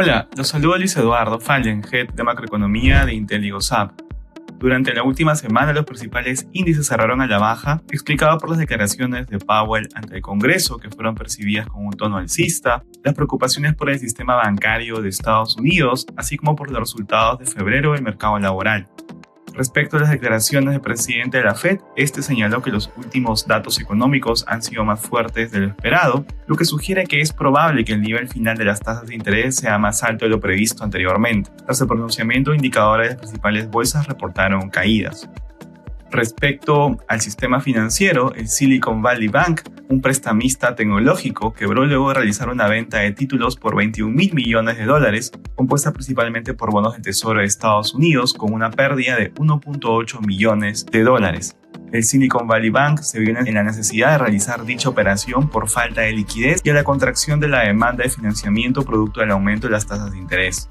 Hola, los saludo Luis Eduardo Fallen, Head de Macroeconomía de IntelliGoSap. Durante la última semana, los principales índices cerraron a la baja, explicado por las declaraciones de Powell ante el Congreso, que fueron percibidas con un tono alcista, las preocupaciones por el sistema bancario de Estados Unidos, así como por los resultados de febrero del mercado laboral. Respecto a las declaraciones del presidente de la Fed, este señaló que los últimos datos económicos han sido más fuertes de lo esperado, lo que sugiere que es probable que el nivel final de las tasas de interés sea más alto de lo previsto anteriormente. Tras el pronunciamiento, indicadores de las principales bolsas reportaron caídas. Respecto al sistema financiero, el Silicon Valley Bank, un prestamista tecnológico, quebró luego de realizar una venta de títulos por 21 mil millones de dólares, compuesta principalmente por bonos del Tesoro de Estados Unidos, con una pérdida de 1.8 millones de dólares. El Silicon Valley Bank se vio en la necesidad de realizar dicha operación por falta de liquidez y a la contracción de la demanda de financiamiento producto del aumento de las tasas de interés.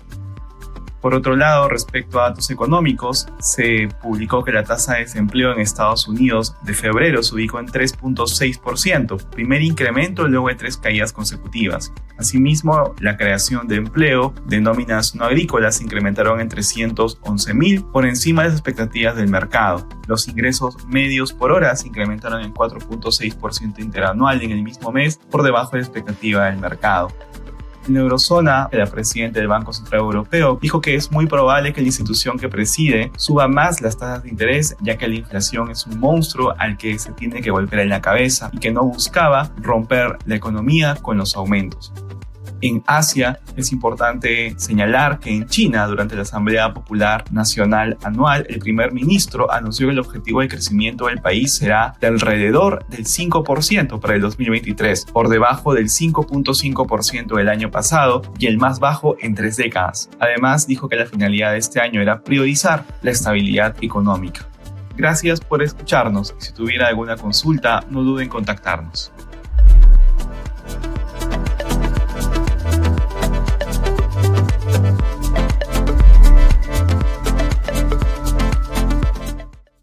Por otro lado, respecto a datos económicos, se publicó que la tasa de desempleo en Estados Unidos de febrero se ubicó en 3.6%, primer incremento luego de tres caídas consecutivas. Asimismo, la creación de empleo de nóminas no agrícolas se incrementaron en 311 mil por encima de las expectativas del mercado. Los ingresos medios por hora se incrementaron en 4.6% interanual en el mismo mes por debajo de la expectativa del mercado. En eurozona, la presidenta del Banco Central Europeo dijo que es muy probable que la institución que preside suba más las tasas de interés, ya que la inflación es un monstruo al que se tiene que golpear en la cabeza y que no buscaba romper la economía con los aumentos. En Asia es importante señalar que en China, durante la Asamblea Popular Nacional Anual, el primer ministro anunció que el objetivo de crecimiento del país será de alrededor del 5% para el 2023, por debajo del 5.5% del año pasado y el más bajo en tres décadas. Además, dijo que la finalidad de este año era priorizar la estabilidad económica. Gracias por escucharnos. Si tuviera alguna consulta, no duden en contactarnos.